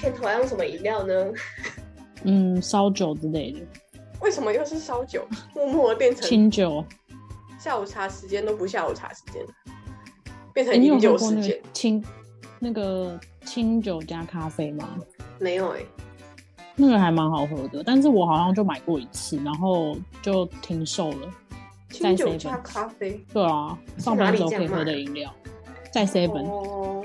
片头要用什么饮料呢？嗯，烧酒之类的，为什么又是烧酒？默默的变成清酒。下午茶时间都不下午茶时间，变成饮酒时间个。清那个清酒加咖啡吗？没有哎、那个还蛮好喝的，但是我好像就买过一次，然后就停售了。清酒加咖啡。对啊，上班的时候可以喝的饮料，在 Seven，、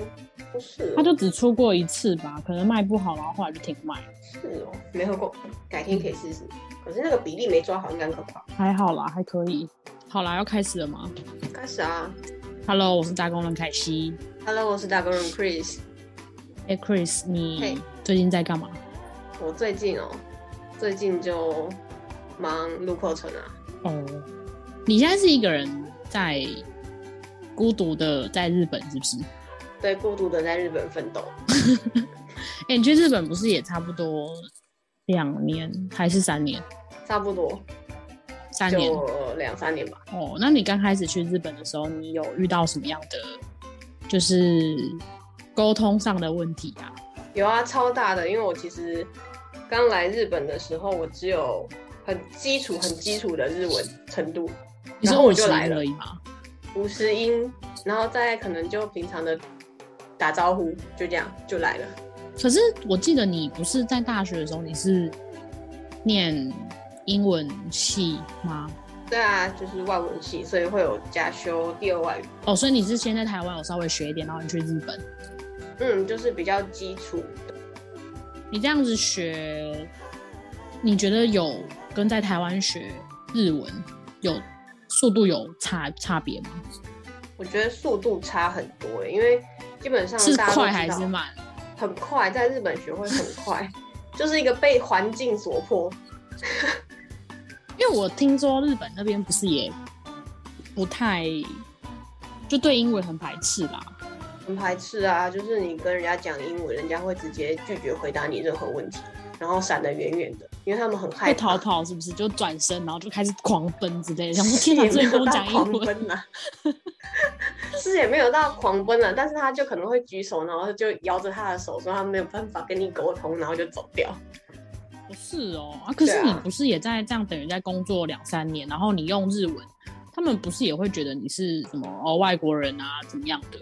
哦，不是它就只出过一次吧，可能卖不好，然后后来就停卖。是哦，没喝过，改天可以试试。可是那个比例没抓好，应该很可怕。还好啦，还可以。好啦，要开始了吗开始啊？Hello，我是打工人凯西。，Hello，我是打工人 Chris。哎、c h r i s 你最近在干嘛？我最近哦，最近就忙路口城啊。哦，你现在是一个人在孤独的在日本，是不是？对，孤独的在日本奋斗。哎、你去日本不是也差不多两年还是三年？差不多三年就两三年吧。哦。那你刚开始去日本的时候，你有遇到什么样的就是沟通上的问题啊？有啊，超大的，因为我其实刚来日本的时候，我只有很基础、很基础的日文程度，你说我就来了而已吗？五十音，然后再可能就平常的打招呼，就这样就来了。可是我记得你不是在大学的时候，你是念英文系吗？对啊，就是外文系，所以会有加修第二外语。哦，所以你是先在台湾有稍微学一点，然后你去日本，嗯，就是比较基础的。你这样子学，你觉得有跟在台湾学日文有速度有差差别吗？我觉得速度差很多欸，因为基本上是大家都快还是慢？很快，在日本学会很快，就是一个被环境所迫。因为我听说日本那边不是也不太就对英文很排斥啦。很排斥啊，就是你跟人家讲英文，人家会直接拒绝回答你任何问题，然后闪得远远的，因为他们很害会怕。逃跑是不是？就转身，然后就开始狂奔之类的。想说天哪，这人跟我讲英狂文，是也没有到狂奔啊，但是他就可能会举手，然后就摇着他的手说他没有办法跟你沟通，然后就走掉。不是哦啊。可是你不是也在这样等于在工作两三年，然后你用日文，他们不是也会觉得你是什么哦外国人啊怎么样的？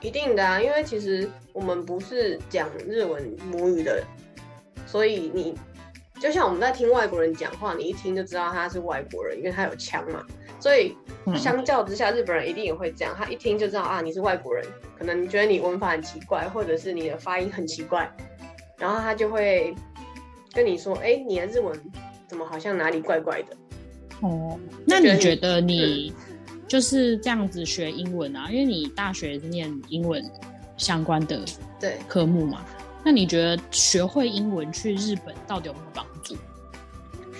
一定的啊，因为其实我们不是讲日文母语的，所以你就像我们在听外国人讲话，你一听就知道他是外国人，因为他有腔嘛。所以嗯相较之下，日本人一定也会这样，他一听就知道啊你是外国人，可能你觉得你文法很奇怪，或者是你的发音很奇怪，然后他就会跟你说，哎、你的日文怎么好像哪里怪怪的？哦，那你你觉得你就是这样子学英文啊？因为你大学是念英文相关的对，科目嘛，那你觉得学会英文去日本到底有没有帮助？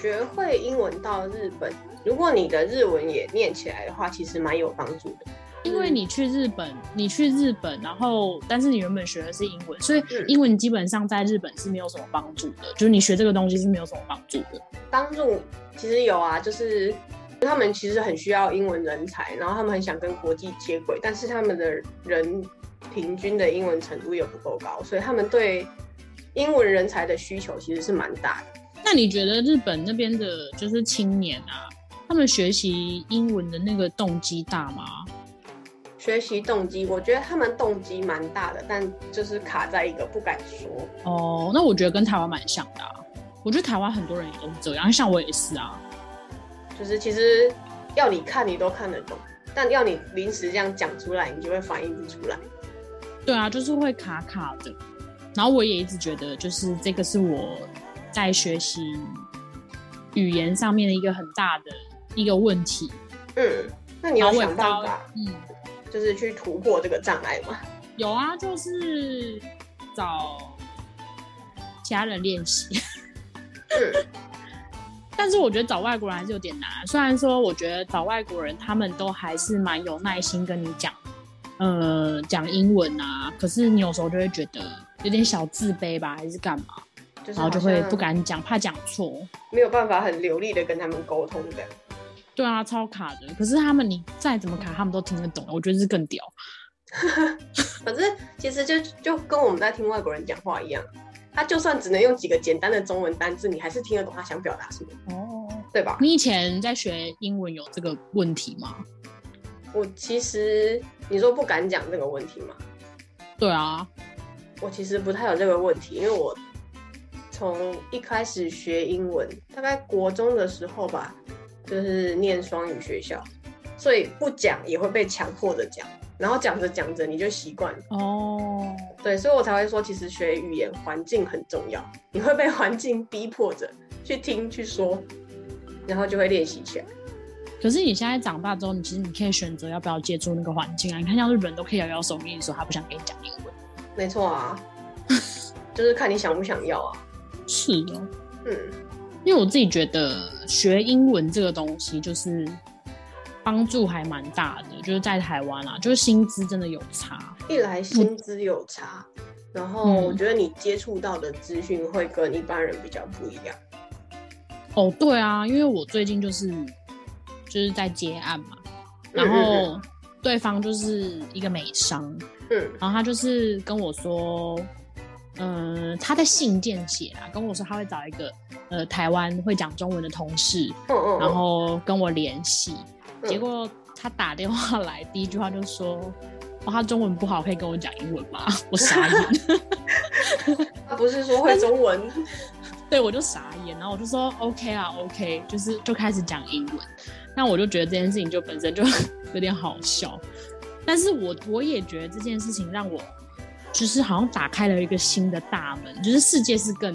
学会英文到日本，如果你的日文也念起来的话，其实蛮有帮助的。因为你去日本，你去日本，然后但是你原本学的是英文，所以嗯英文基本上在日本是没有什么帮助的，就是你学这个东西是没有什么帮助的。帮助其实有啊，就是他们其实很需要英文人才，然后他们很想跟国际接轨，但是他们的人平均的英文程度又不够高，所以他们对英文人才的需求其实是蛮大的。那你觉得日本那边的就是青年啊，他们学习英文的那个动机大吗？学习动机，我觉得他们动机蛮大的，但就是卡在一个不敢说。哦，那我觉得跟台湾蛮像的、啊。我觉得台湾很多人也都是这样，像我也是啊。就是其实要你看你都看得懂，但要你临时这样讲出来，你就会反应不出来。对啊，就是会卡卡的。然后我也一直觉得，就是这个是我在学习语言上面的一个很大的一个问题。嗯，那你有然后我也不知道想办法，嗯，就是去突破这个障碍吗？有啊，就是找家人练习。嗯，但是我觉得找外国人还是有点难。虽然说，我觉得找外国人他们都还是蛮有耐心跟你讲，呃，讲英文啊。可是你有时候就会觉得有点小自卑吧，还是干嘛？就是然后就会不敢讲，怕讲错。没有办法很流利的跟他们沟通的。对啊，超卡的。可是他们你再怎么卡，他们都听得懂。我觉得是更屌。反正其实就就跟我们在听外国人讲话一样，他就算只能用几个简单的中文单字，你还是听得懂他想表达什么，哦，对吧？你以前在学英文有这个问题吗？我其实你说不敢讲这个问题吗？对啊，我其实不太有这个问题，因为我从一开始学英文，大概国中的时候吧，就是念双语学校，所以不讲也会被强迫着讲，然后讲着讲着你就习惯了。哦，对，所以我才会说，其实学语言环境很重要，你会被环境逼迫着去听去说，然后就会练习起来。可是你现在长大之后，你其实你可以选择要不要接触那个环境啊。你看，像日本人都可以摇摇手跟你说他不想跟你讲英文。没错啊，就是看你想不想要啊。是哦，嗯，因为我自己觉得学英文这个东西就是帮助还蛮大的，就是在台湾啊，就是薪资真的有差。一来薪资有差，然后嗯我觉得你接触到的资讯会跟一般人比较不一样。哦，对啊，因为我最近就是就是在接案嘛，然嗯后对方就是一个美商，嗯然后他就是跟我说，嗯、他在信件写啊，跟我说他会找一个呃台湾会讲中文的同事，嗯嗯，然后跟我联系。嗯。结果他打电话来，第一句话就说：“哦，他中文不好，可以跟我讲英文吗？” 我傻眼，他不是说会中文，对我就傻眼，然后我就说 OK 啊，OK，就是就开始讲英文。那我就觉得这件事情就本身就 有点好笑，但是我我也觉得这件事情让我就是好像打开了一个新的大门，就是世界是更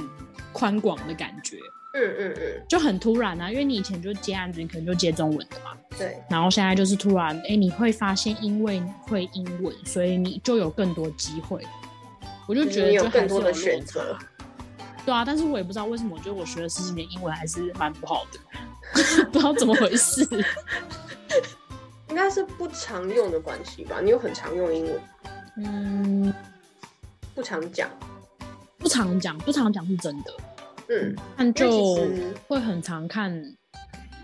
宽广的感觉，嗯嗯嗯，就很突然啊，因为你以前就接案子，你可能就接中文的嘛，对，然后现在就是突然，哎，你会发现，因为你会英文，所以你就有更多机会。我就觉得就还是更多的选择。对啊，但是我也不知道为什么，我觉得我学了十几年英文还是蛮不好的，不知道怎么回事。应该是不常用的关系吧？你有很常用英文，嗯，不常讲。不常讲，不常讲是真的，嗯，但就会很常看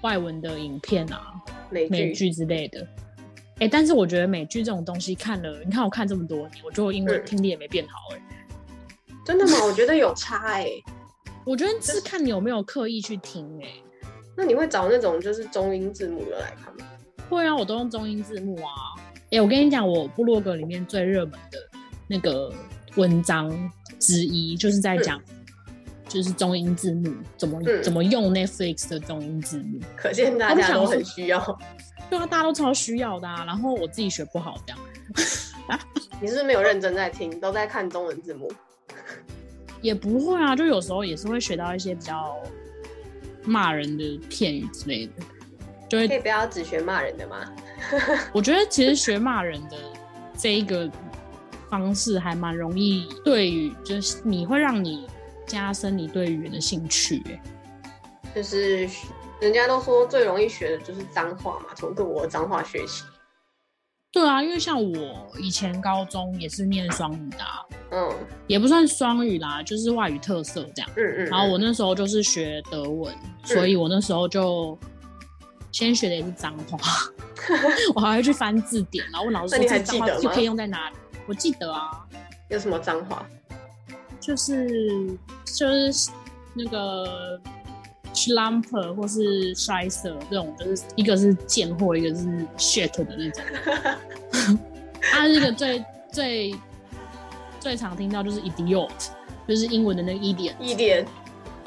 外文的影片啊、美剧，之类的。哎、但是我觉得美剧这种东西看了，你看我看这么多年，我觉得我英文嗯听力也没变好、哎、真的吗？我觉得有差哎、我觉得是看你有没有刻意去听、哎。那你会找那种就是中英字幕的来看吗？会啊，我都用中英字幕啊。哎、我跟你讲，我部落格里面最热门的那个文章之一，就是在讲，就是中英字幕怎么、嗯怎么用 Netflix 的中英字幕。可见大家都很需要。对啊，大家都超需要的啊。然后我自己学不好，这样 你是不是没有认真在听，都在看中文字幕？也不会啊。就有时候也是会学到一些比较骂人的片语之类的，就会可以不要只学骂人的吗？我觉得其实学骂人的这一个方式还蛮容易对于，就是你会让你加深你对语言的兴趣、欸。就是人家都说最容易学的就是脏话嘛，从各国的脏话学起。对啊，因为像我以前高中也是念双语的、啊，嗯也不算双语啦，就是外语特色这样。嗯嗯。然后我那时候就是学德文，所以我那时候就先学的也是脏话，我还会去翻字典，然后问老师说这脏话记得可以用在哪里。我记得啊，有什么脏话？就是就是那个 slumper 或是 shiser 这种，就是一个是贱货，一个是 shit 的那种。他是一个最最最常听到就是 idiot，就是英文的那个 idiot 一点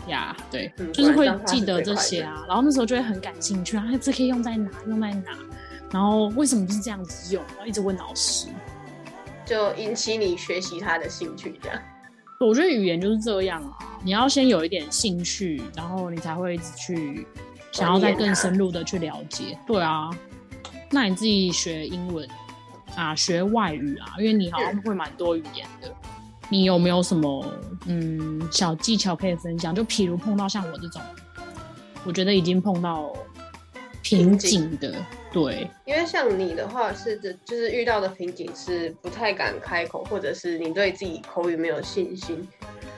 呀对，嗯就是会记得这些啊。然后那时候就会很感兴趣啊，哎这可以用在哪？用在哪？然后为什么是这样子用？然后一直问老师。就引起你学习他的兴趣，这样。我觉得语言就是这样啊，你要先有一点兴趣，然后你才会一直去想要再更深入的去了解。对啊，那你自己学英文啊，学外语啊，因为你好像会蛮多语言的，你有没有什么嗯小技巧可以分享？就譬如碰到像我这种，我觉得已经碰到瓶颈的，对，因为像你的话是的，就是遇到的瓶颈是不太敢开口，或者是你对自己口语没有信心。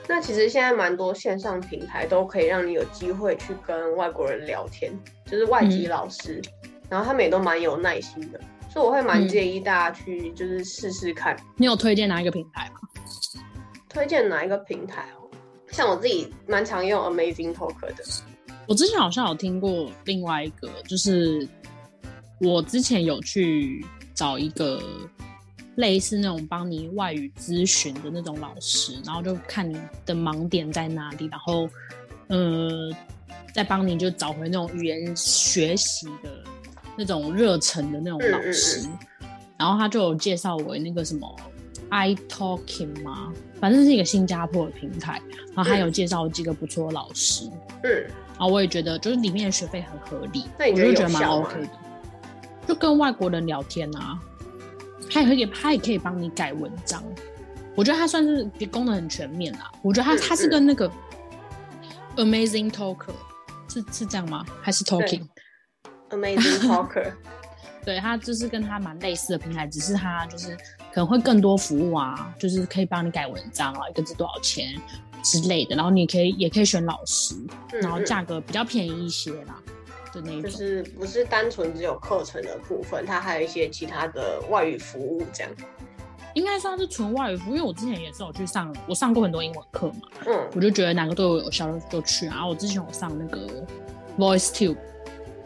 那其实现在蛮多线上平台都可以让你有机会去跟外国人聊天，就是外籍老师，然后他们也都蛮有耐心的，所以我会蛮嗯建议大家去就是试试看。你有推荐哪一个平台吗？推荐哪一个平台哦？像我自己蛮常用 Amazing Talk 的。我之前好像有听过另外一个，就是我之前有去找一个类似那种帮你外语咨询的那种老师，然后就看你的盲点在哪里，然后呃，再帮你就找回那种语言学习的那种热忱的那种老师。然后他就有介绍我那个什么 i Talking 吗？反正是一个新加坡的平台，然后他有介绍几个不错的老师。嗯，然后我也觉得就是里面的学费很合理，那你觉得我就觉得蛮 OK 的。就跟外国人聊天啊，他也可以，他也可以帮你改文章。我觉得他算是功能很全面啦。我觉得他嗯他是跟那个 Amazing Talker 是是这样吗？还是 Talking？Amazing Talker，对，他就是跟他蛮类似的平台，只是他就是可能会更多服务啊，就是可以帮你改文章啊，一个字多少钱之类的，然后你可以也可以选老师，嗯然后嗯价格比较便宜一些啦的那一种。就是不是单纯只有课程的部分，它还有一些其他的外语服务这样。应该算是纯外语服务，因为我之前也是有去上，我上过很多英文课嘛，嗯我就觉得哪个对我有效就就去啊。然后我之前有上那个 Voice Tube，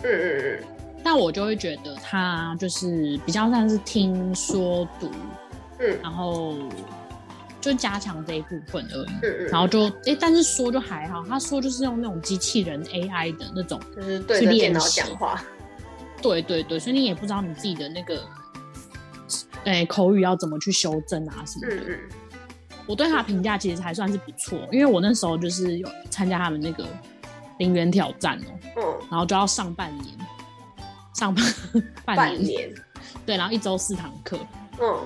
嗯嗯但我就会觉得它就是比较像是听说读，嗯然后就加强这一部分而已。嗯嗯，然后就哎，但是说就还好，他说就是用那种机器人 AI 的那种，就是对着电脑讲话。对对对，所以你也不知道你自己的那个，哎口语要怎么去修正啊什么的。嗯嗯我对他的评价其实还算是不错，因为我那时候就是有参加他们那个零元挑战哦，嗯，然后就要上半年，上半半年半年。对，然后一周四堂课，嗯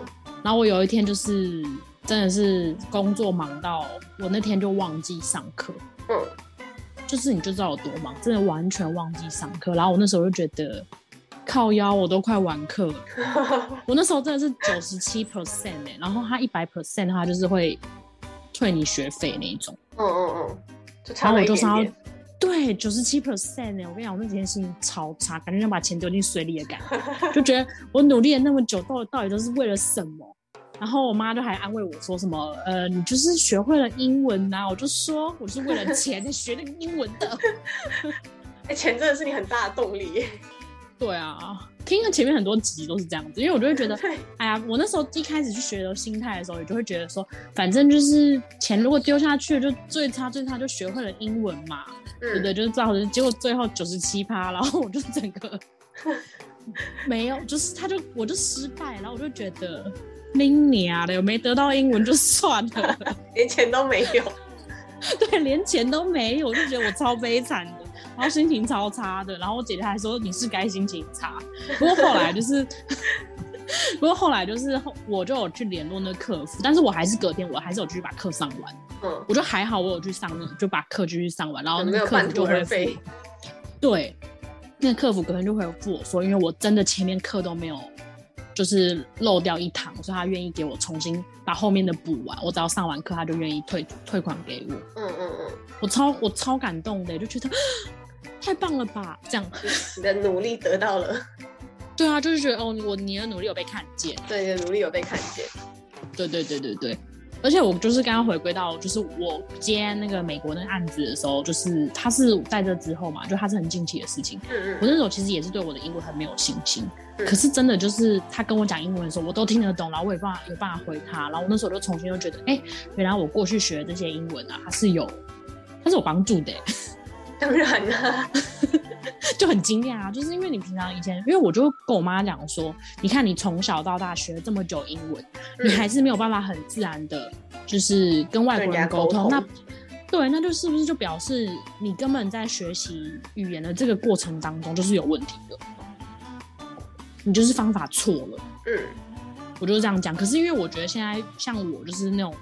然后我有一天就是真的是工作忙到我那天就忘记上课，嗯就是你就知道有多忙，真的完全忘记上课。然后我那时候就觉得靠腰，我都快完课了。我那时候真的是九十七 percent 哎，然后他一百 percent 他就是会退你学费那一种。嗯嗯嗯，就然差了一点后我就上到点。对九十七 percent 哎，我跟你讲，我那几天心情超差，感觉想把钱丢进水里的感觉，就觉得我努力了那么久，到底到底都是为了什么？然后我妈就还安慰我说什么，呃，你就是学会了英文呐、我就说我是为了钱 学那个英文的。哎，钱真的是你很大的动力耶。对啊，听了前面很多集都是这样子，因为我就会觉得，哎呀，我那时候一开始去学的心态的时候，也就会觉得说，反正就是钱如果丢下去，就最差最差就学会了英文嘛，对不对？嗯，就是造成结果最后九十七趴，然后我就整个没有，就是他就我就失败，然后我就觉得拎你啊的，有没得到英文就算了，连钱都没有。对，连钱都没有，我就觉得我超悲惨的，然后心情超差的。然后我姐姐还说你是该心情差，不过后来就是，不过后来就是后我就有去联络那个客服，但是我还是隔天我还是有继续把课上完。嗯，我觉得还好，我有去上，就把课继续上完，然后那个客服就回复。对，那个客服隔天就回复我说，因为我真的前面课都没有。就是漏掉一堂，所以他愿意给我重新把后面的补完。我只要上完课，他就愿意退退款给我。嗯嗯嗯，我超我超感动的，就觉得太棒了吧？这样你的努力得到了，对啊，就是觉得哦，我你的努力有被看见。对，你的努力有被看见。对对对对对，而且我就是刚刚回归到，就是我接那个美国那个案子的时候，就是他是在这之后嘛，就他是很近期的事情。嗯嗯我那时候其实也是对我的英文很没有信心，嗯可是真的就是他跟我讲英文的时候，我都听得懂，然后我也办法有办法回他，然后我那时候就重新又觉得，哎、原来我过去学的这些英文啊，它是有它是有帮助的、欸 当然啦、就很惊讶啊，就是因为你平常以前，因为我就跟我妈讲说，你看你从小到大学了这么久英文，嗯。你还是没有办法很自然的，就是跟外国人沟通，那对，那就是不是就表示你根本在学习语言的这个过程当中就是有问题的，你就是方法错了。嗯我就是这样讲。可是因为我觉得现在像我就是那种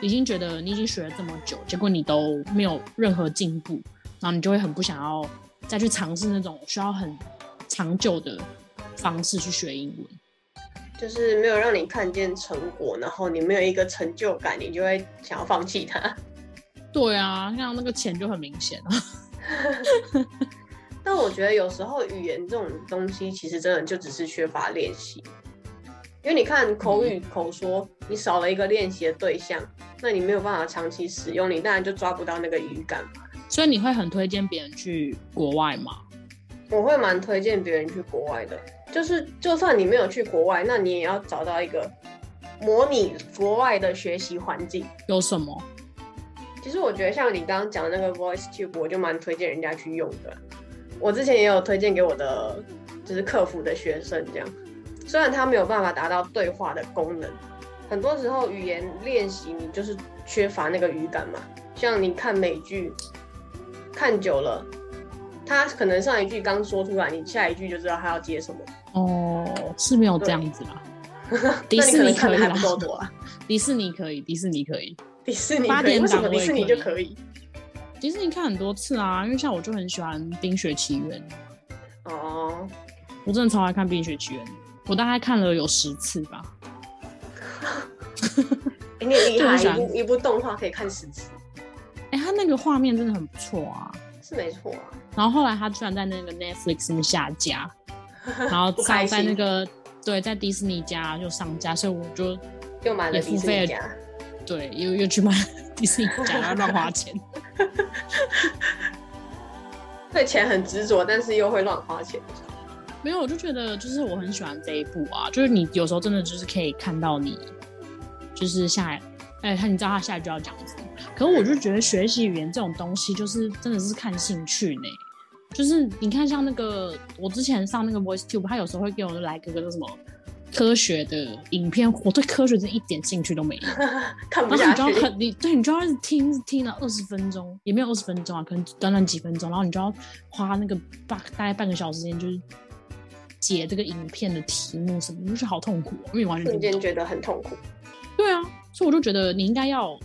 已经觉得你已经学了这么久，结果你都没有任何进步，然后你就会很不想要再去尝试那种需要很长久的方式去学英文。就是没有让你看见成果，然后你没有一个成就感，你就会想要放弃它。对啊，像那个钱就很明显啊。但我觉得有时候语言这种东西，其实真的就只是缺乏练习。因为你看口语口说，你少了一个练习的对象，那你没有办法长期使用，你当然就抓不到那个语感嘛。所以你会很推荐别人去国外吗？我会蛮推荐别人去国外的，就是就算你没有去国外，那你也要找到一个模拟国外的学习环境。有什么？其实我觉得像你刚刚讲的那个 Voice Tube，我就蛮推荐人家去用的。我之前也有推荐给我的就是客服的学生，这样虽然他没有办法达到对话的功能，很多时候语言练习你就是缺乏那个语感嘛。像你看美剧，看久了，他可能上一句刚说出来，你下一句就知道他要接什么。哦，是没有这样子啦。迪士尼可以啦看的还不，够多啊。迪士尼可以，迪士尼可以，迪士尼八，点为什么档迪士尼就可以？迪士尼看很多次啊，因为像我就很喜欢《冰雪奇缘》，哦，我真的超爱看《冰雪奇缘》，我大概看了有十次吧。欸 你很厉害，一部一部动画可以看十次，哎、它那个画面真的很不错啊。是没错啊。然后后来他居然在那个 Netflix 上面下架，然后不开心。上在那个对在迪士尼家就上架，所以我就又买了迪士也付费了。尼家，对又又去买迪士尼家，然后 乱花钱。对钱很执着，但是又会乱花钱。没有，我就觉得就是我很喜欢这一部啊，就是你有时候真的就是可以看到你，就是下，哎，他你知道他下一句要讲什么，可是我就觉得学习语言这种东西，就是真的是看兴趣呢。就是你看，像那个我之前上那个 Voice Tube，他有时候会给我来个个什么科学的影片，我对科学真的一点兴趣都没有。看不下去然后你就要，很，你对你就要听，听了二十分钟，也没有二十分钟啊，可能短短几分钟，然后你就要花那个半大概半个小时时间，就是解这个影片的题目什么，就是好痛苦、哦，因为完全瞬。间觉得很痛苦。对啊，所以我就觉得你应该要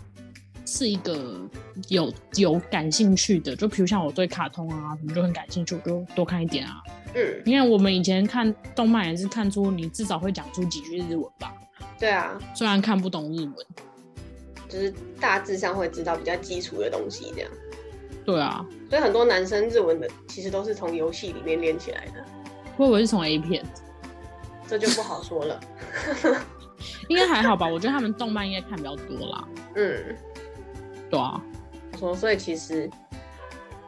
是一个有有感兴趣的，就比如像我对卡通啊什么就很感兴趣，我就多看一点啊。嗯，你看我们以前看动漫也是看出你至少会讲出几句日文吧，对啊，虽然看不懂日文。就是大致上会知道比较基础的东西这样。对啊，所以很多男生日文的其实都是从游戏里面练起来的，会不会是从 A 片？这就不好说了。应该还好吧，我觉得他们动漫应该看比较多啦。嗯，对啊，说所以其实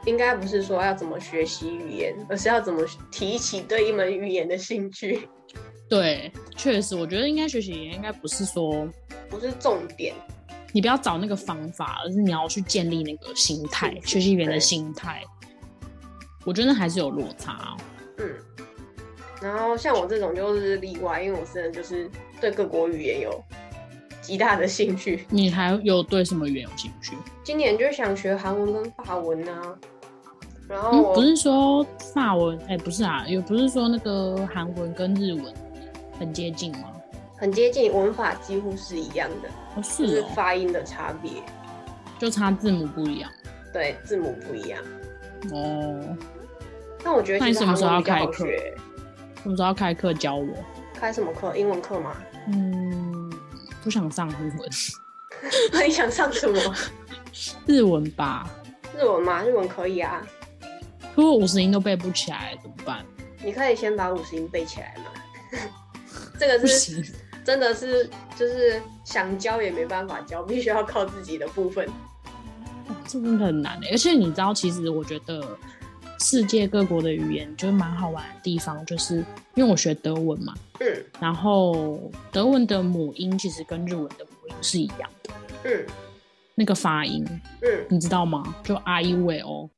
应该不是说要怎么学习语言，而是要怎么提起对一门语言的兴趣，对，确实，我觉得应该学习语言应该不是说不是重点。你不要找那个方法，而是你要去建立那个心态，学习语言的心态。我觉得还是有落差、哦。嗯，然后像我这种就是例外，因为我真的就是对各国语言有极大的兴趣。你还有对什么语言有兴趣？今年就想学韩文跟法文啊，然后嗯，不是说法文，哎、不是啊，也不是说那个韩文跟日文很接近吗？很接近，文法几乎是一样的，哦，就是发音的差别，就差字母不一样。对，字母不一样。哦，那我觉得那你什么时候要开课。什么时候要开课教我？开什么课？英文课吗？嗯，不想上日文，那你想上什么？日文吧。日文吗？日文可以啊，如果五十音都背不起来怎么办？你可以先把五十音背起来嘛。这个不是行，真的是就是想教也没办法教，必须要靠自己的部分。这真的很难的。欸而且你知道，其实我觉得世界各国的语言就是蛮好玩的地方，就是因为我学德文嘛，嗯然后德文的母音其实跟日文的母音是一样的，嗯那个发音嗯，你知道吗？就 I U V O。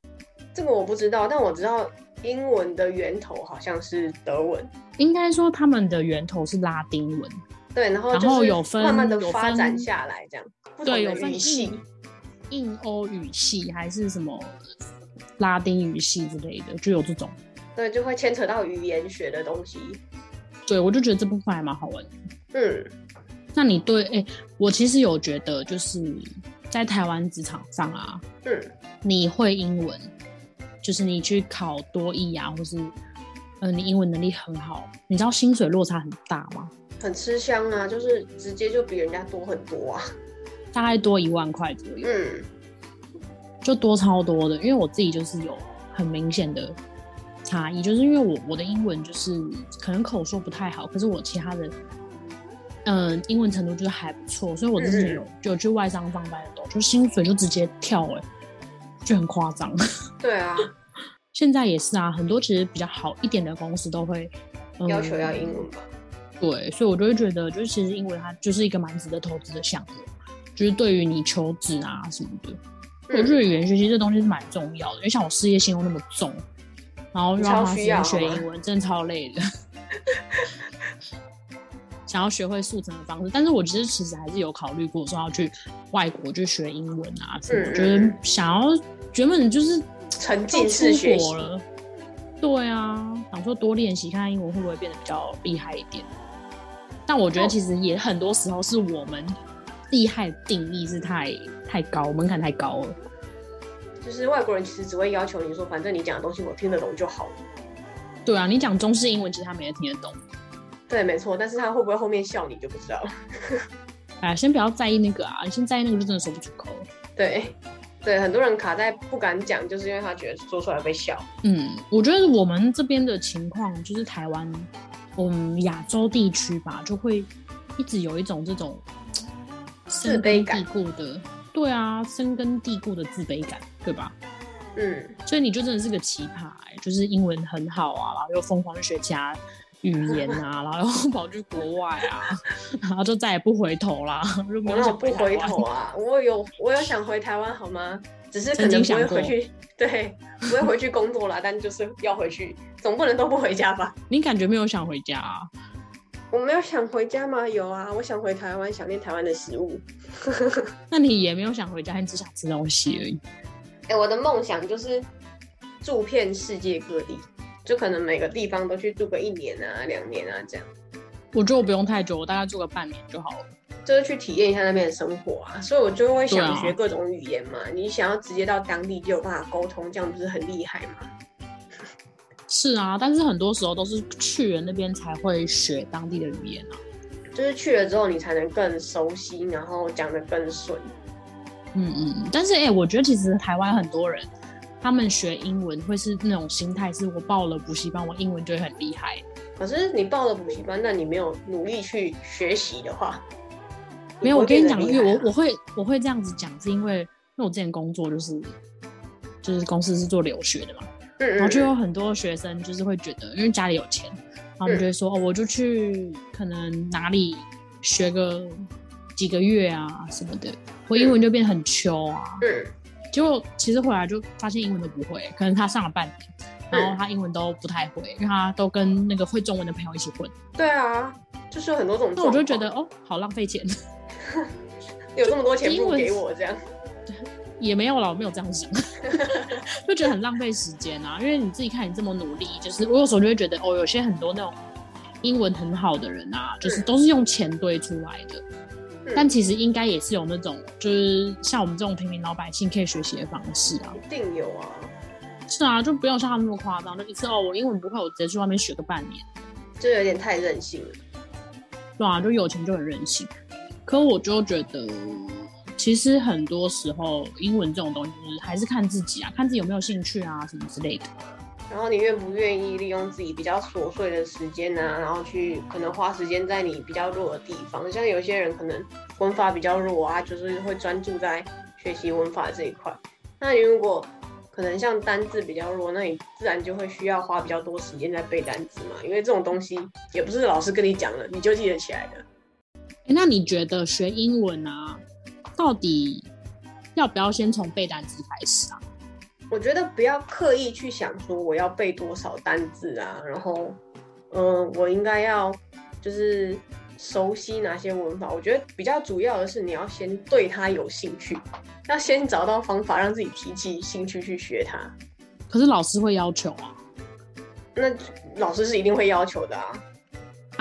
这个我不知道，但我知道英文的源头好像是德文。应该说他们的源头是拉丁文，对，然后然后有分慢慢的发展下来，这样对，有分语系印。印欧语系还是什么拉丁语系之类的，就有这种。对，就会牵扯到语言学的东西。对，我就觉得这部分还蛮好玩的。嗯那你对，哎、我其实有觉得，就是在台湾职场上啊，嗯，你会英文，就是你去考多译啊，或是呃，你英文能力很好，你知道薪水落差很大吗？很吃香啊，就是直接就比人家多很多啊。大概多一万块左右，嗯就多超多的。因为我自己就是有很明显的差异，就是因为我我的英文就是可能口说不太好，可是我其他的嗯、英文程度就是还不错，所以我之前有就有去外商上班的时候，就薪水就直接跳哎、就很夸张。对啊，现在也是啊，很多其实比较好一点的公司都会、嗯要求要英文吧。对，所以我就会觉得，就是其实英文它就是一个蛮值得投资的项目，就是对于你求职啊什么的，我觉嗯，得语言学习这东西是蛮重要的，因为像我事业心又那么重，然后又要花时间学英文，真的超累的。想要学会速成的方式，但是我其实其实还是有考虑过说要去外国去学英文啊什么，嗯嗯就是嗯想要原本就是沉浸式学习。国了，对啊，想说多练习，看看英文会不会变得比较厉害一点。但我觉得哦。其实也很多时候是我们厉害的定义是太太高，门槛太高了。就是外国人其实只会要求你说，反正你讲的东西我听得懂就好了。对啊，你讲中式英文，其实他们也听得懂。对，没错，但是他会不会后面笑你就不知道了。哎，先不要在意那个啊，你先在意那个就真的说不出口了。对，对，很多人卡在不敢讲，就是因为他觉得说出来被笑。嗯，我觉得我们这边的情况就是台湾，我们亚洲地区吧，就会一直有一种这种自卑感蒂固的，对啊，深根蒂固的自卑感，对吧？嗯，所以你就真的是个奇葩、欸，就是英文很好啊，然后又疯狂去学其他语言啊，然后又跑去国外啊，然后就再也不回头啦，就没有想我有不回头啊？我有，我有想回台湾好吗？只是可曾能经想过不会回去，对，不会回去工作啦，但就是要回去，总不能都不回家吧？你感觉没有想回家、啊？我没有想回家吗？有啊，我想回台湾，想念台湾的食物。那你也没有想回家，你只想吃东西而已。哎、我的梦想就是住遍世界各地，就可能每个地方都去住个一年啊、两年啊这样，我觉得我不用太久，我大概住个半年就好了。就是去体验一下那边的生活啊。所以我就会想学各种语言嘛。你想要直接到当地就有办法沟通，这样不是很厉害吗？是啊，但是很多时候都是去了那边才会学当地的语言啊。就是去了之后，你才能更熟悉，然后讲的更顺。嗯嗯，嗯但是哎、我觉得其实台湾很多人，他们学英文会是那种心态，是我报了补习班，我英文就会很厉害。可是你报了补习班，那你没有努力去学习的话，没有，我跟你讲，因为我我我会我会这样子讲，是因为因为我之前工作就是就是公司是做留学的嘛，然后就有嗯很多学生就是会觉得，因为家里有钱，然后他们就会说、哦，我就去可能哪里学个几个月啊什么的，我英文就变得很秋啊。嗯，结果其实回来就发现英文都不会，可能他上了半年，然后他英文都不太会，因为他都跟那个会中文的朋友一起混。对啊，就是有很多种那。我就觉得哦，好浪费钱，有这么多钱不给我这样。也没有了，我没有这样想，就觉得很浪费时间啊。因为你自己看你这么努力，就是我有时候就会觉得哦，有些很多那种英文很好的人啊，就是嗯都是用钱堆出来的。嗯但其实应该也是有那种，就是像我们这种平民老百姓可以学习的方式啊。一定有啊，是啊，就不要像他们那么夸张，就一次哦，我英文不会，我直接去外面学个半年。就有点太任性了。对啊，就有钱就很任性。可我就觉得，其实很多时候英文这种东西，就是还是看自己啊，看自己有没有兴趣啊，什么之类的。然后你愿不愿意利用自己比较琐碎的时间呢、然后去可能花时间在你比较弱的地方，像有些人可能文法比较弱啊，就是会专注在学习文法这一块。那你如果可能像单字比较弱，那你自然就会需要花比较多时间在背单字嘛，因为这种东西也不是老师跟你讲了你就记得起来的。那你觉得学英文啊，到底要不要先从背单词开始啊？我觉得不要刻意去想说我要背多少单字啊，然后，嗯、我应该要就是熟悉哪些文法。我觉得比较主要的是你要先对它有兴趣，要先找到方法让自己提起兴趣去学它。可是老师会要求啊，那老师是一定会要求的啊，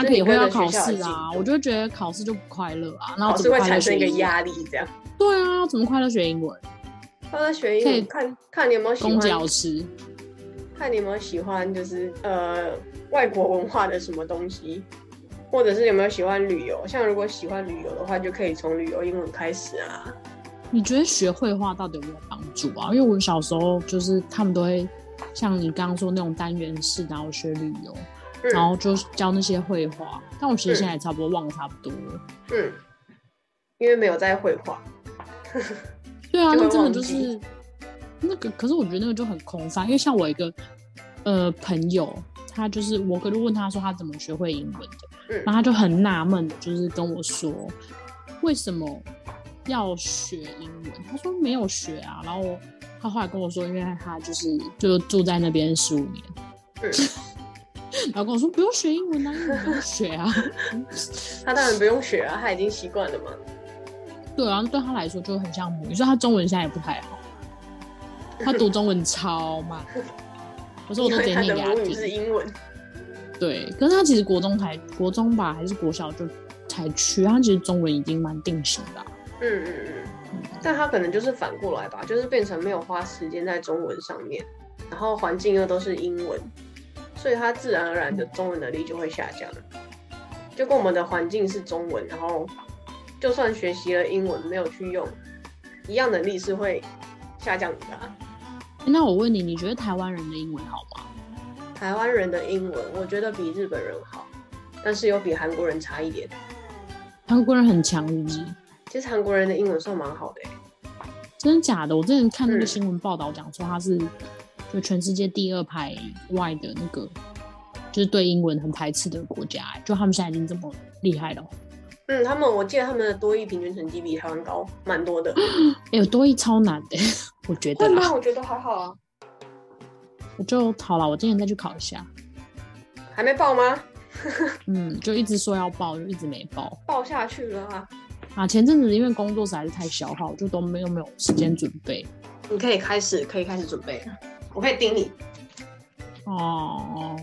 他、也会要考试啊。我就觉得考试就不快乐啊，然后老师会产生一个。压力，这样。对啊，怎么快乐学英文？快乐学英文，看看你有没有喜公欢。看你有没有喜欢，就是呃外国文化的什么东西，或者是有没有喜欢旅游。像如果喜欢旅游的话，就可以从旅游英文开始啊。你觉得学绘画到底有没有帮助啊？因为我小时候就是他们都会像你刚刚说那种单元式，然后学旅游，嗯。然后就教那些绘画。但我其实现在也差不多忘了差不多了。嗯，因为没有在绘画，对啊，那真的就是那个，可是我觉得那个就很空泛，因为像我一个呃朋友，他就是我可就问他说他怎么学会英文的，嗯。然后他就很纳闷，就是跟我说为什么要学英文？他说没有学啊，然后他后来跟我说，因为他就是就住在那边十五年，嗯，然后跟我说不用学英文啊，英文不用学啊，他当然不用学啊，他已经习惯了嘛。对啊，对他来说就很像母语，所以他中文现在也不太好，他读中文超慢，可是我都给他听。是英文，对，可是他其实国中才国中吧，还是国小就才去，他其实中文已经蛮定型的啊、嗯嗯嗯，但他可能就是反过来吧，就是变成没有花时间在中文上面，然后环境又都是英文，所以他自然而然的中文能力就会下降。就跟我们的环境是中文，然后就算学习了英文没有去用，一样能力是会下降的啊、那我问你，你觉得台湾人的英文好吗？台湾人的英文，我觉得比日本人好，但是又比韩国人差一点。韩国人很强，是不是？其实韩国人的英文算蛮好的、欸，真的假的？我之前看那个嗯新闻报道讲说他是就全世界第二排外的那个，就是对英文很排斥的国家、欸就他们现在已经这么厉害了哦。嗯，他们我记得他们的多益平均成绩比台湾高蛮多的。哎、有多益超难的、我觉得会吗？我觉得还好啊。我就好了，我今年再去考一下。还没报吗？嗯，就一直说要报，就一直没报。报下去了啊！啊，前阵子因为工作实在是太消耗，就都没有没有时间准备。你可以开始，可以开始准备了。我可以盯你。哦，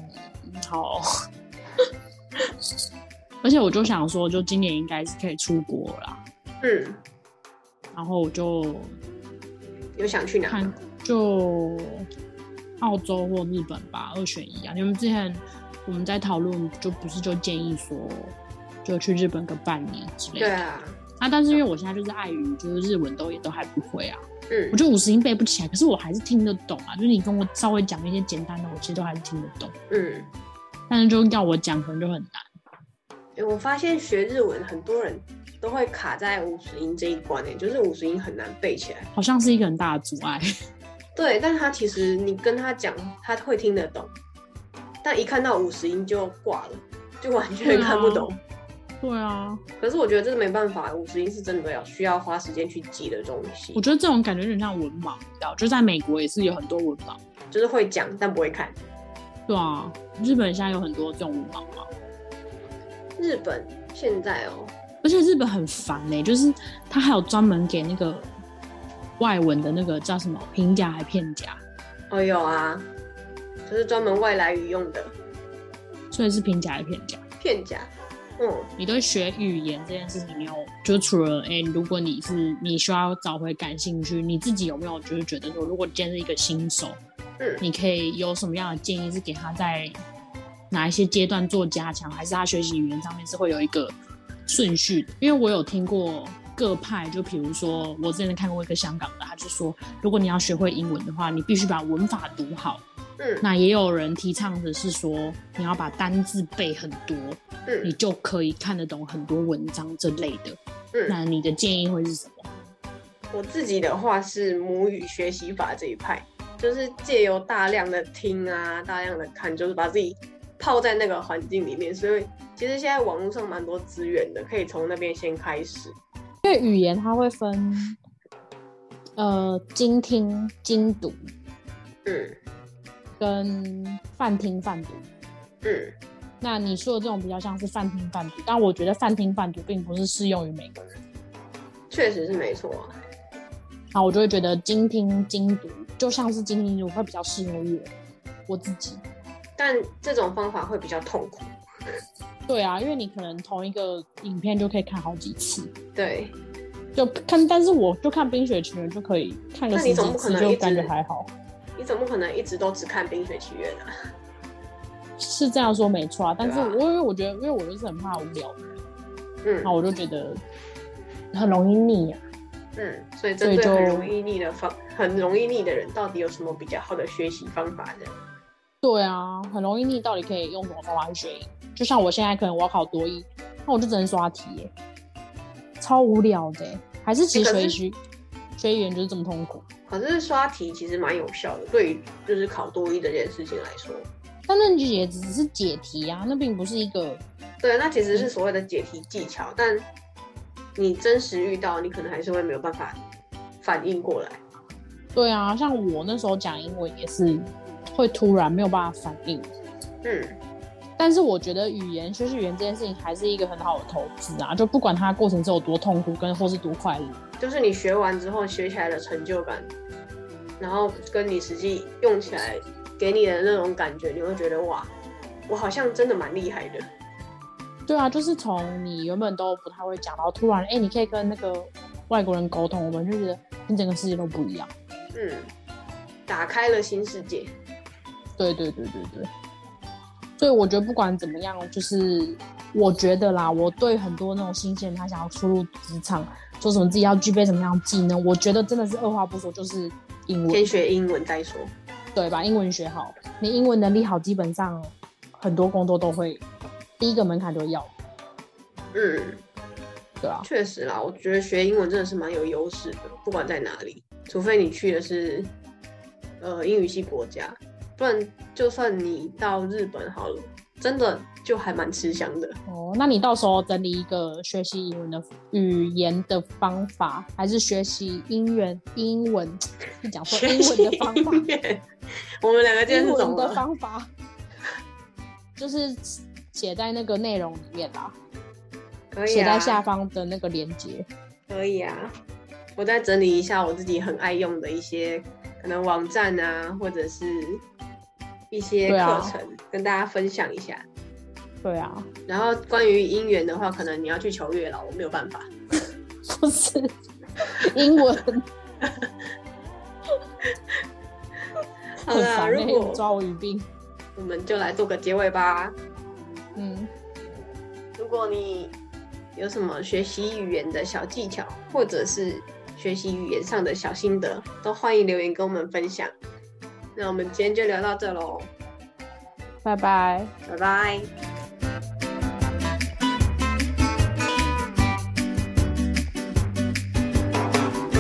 好。而且我就想说，就今年应该是可以出国啦，嗯，然后我就有想去哪？看就澳洲或日本吧，二选一啊。你们之前我们在讨论，就不是就建议说，就去日本个半年之类的。对啊，啊，但是因为我现在就是碍于就是日文都也都还不会啊，嗯我，就五十音背不起来，可是我还是听得懂啊。就是你跟我稍微讲一些简单的，我其实都还是听得懂。嗯。但是就要我讲，可能就很难。欸我发现学日文很多人都会卡在五十音这一关诶，就是五十音很难背起来。好像是一个很大的阻碍。对，但他其实你跟他讲，他会听得懂，但一看到五十音就挂了，就完全看不懂。对啊，可是我觉得这个没办法，五十音是真的要需要花时间去记的东西我，觉得这种感觉有点像文盲，你知道？就在美国也是有很多文盲。就是会讲但不会看。对啊，日本现在有很多这种文盲嘛，日本现在哦，而且日本很烦呢、就是他还有专门给那个外文的那个叫什么平假还片假，哦有啊，就是专门外来语用的所以是平假还片假。片假。嗯，你对学语言这件事情，你有就除了哎、如果你是你需要找回感兴趣，你自己有没有就是觉得说，如果今天是一个新手，嗯你可以有什么样的建议是给他在哪一些阶段做加强，还是他学习语言上面是会有一个顺序的？因为我有听过各派，就比如说我之前看过一个香港的，他就说，如果你要学会英文的话，你必须把文法读好。嗯那也有人提倡的是说，你要把单字背很多，嗯你嗯就可以看得懂很多文章这类的。嗯，那你的建议会是什么？我自己的话是母语学习法这一派，就是借由大量的听啊，大量的看，就是把自己泡在那个环境里面。所以其实现在网络上蛮多资源的，可以从那边先开始。因为语言它会分，呃，精听、精读嗯跟泛听、泛读。嗯，那你说的这种比较像是泛听、泛读，但我觉得泛听、泛读并不是适用于每个人。确实是没错啊。那我就会觉得精听、精读就像是精听、精读会比较适用于我自己。但这种方法会比较痛苦。对啊，因为你可能同一个影片就可以看好几次，对，就看，但是我就看《冰雪奇缘》就可以看个十几次，能就感觉还好。你怎么可能一直都只看《冰雪奇缘》啊。是这样说没错啊，但是我因为我觉得，因为我就是很怕无聊的人，嗯那我就觉得很容易腻啊。嗯，所以针对很容易腻的方，很容易腻的人，到底有什么比较好的学习方法呢？对啊，很容易腻，到底可以用什么方法去学？就像我现在可能我要考多一，那我就只能刷题耶，超无聊的耶。还是其实学语学语言就是这么痛苦？可是刷题其实蛮有效的，对于就是考多一这件事情来说。但那也只是解题啊，那并不是一个。对，那其实是所谓的解题技巧，但你真实遇到，你可能还是会没有办法反应过来。对啊，像我那时候讲英文也是会突然没有办法反应。嗯。但是我觉得语言学习语言这件事情还是一个很好的投资啊，就不管它过程是有多痛苦，跟或是多快乐，就是你学完之后学起来的成就感，然后跟你实际用起来。给你的那种感觉，你会觉得哇，我好像真的蛮厉害的。对啊，就是从你原本都不太会讲，然后突然哎，你可以跟那个外国人沟通，我们就觉得跟整个世界都不一样。嗯，打开了新世界。对对对对对。所以我觉得不管怎么样，就是我觉得啦，我对很多那种新鲜人，他想要初入职场，说什么自己要具备什么样的技能，我觉得真的是二话不说就是英文，先学英文再说。对，把英文学好，你英文能力好，基本上很多工作都会第一个门槛就要。嗯，对啊，确实啦，我觉得学英文真的是蛮有优势的，不管在哪里，除非你去的是呃英语系国家，不然就算你到日本好了，真的。就还蛮吃香的哦。那你到时候整理一个学习英文的语言的方法，还是学习英文 英文？讲说英文的方法。我们两个今天是怎么的方法？就是写在那个内容里面啦，可以写在下方的那个链接。可以啊，我再整理一下我自己很爱用的一些可能网站啊，或者是一些课程，跟大家分享一下。对啊，然后关于姻缘的话，可能你要去求月老，我没有办法。不是英文。好了，如果抓我语病，我们就来做个结尾吧。嗯，如果你有什么学习语言的小技巧，或者是学习语言上的小心得，都欢迎留言跟我们分享。那我们今天就聊到这喽，拜拜，拜拜。